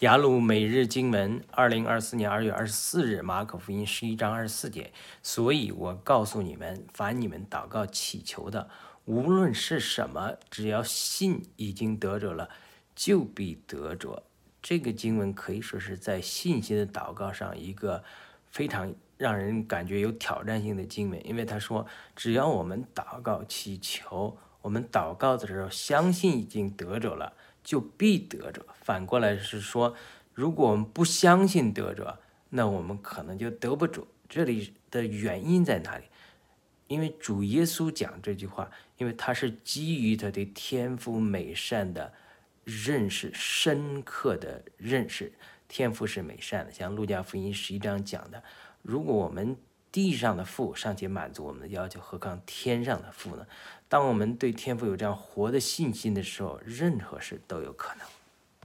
雅鲁每日经文，二零二四年二月二十四日，马可福音十一章二十四节。所以我告诉你们，凡你们祷告祈求的，无论是什么，只要信已经得着了，就必得着。这个经文可以说是在信心的祷告上一个非常让人感觉有挑战性的经文，因为他说，只要我们祷告祈求，我们祷告的时候相信已经得着了。就必得着。反过来是说，如果我们不相信得着，那我们可能就得不着。这里的原因在哪里？因为主耶稣讲这句话，因为他是基于他对天赋美善的认识，深刻的认识。天赋是美善的，像路加福音十一章讲的，如果我们地上的父尚且满足我们的要求，何况天上的父呢？当我们对天赋有这样活的信心的时候，任何事都有可能。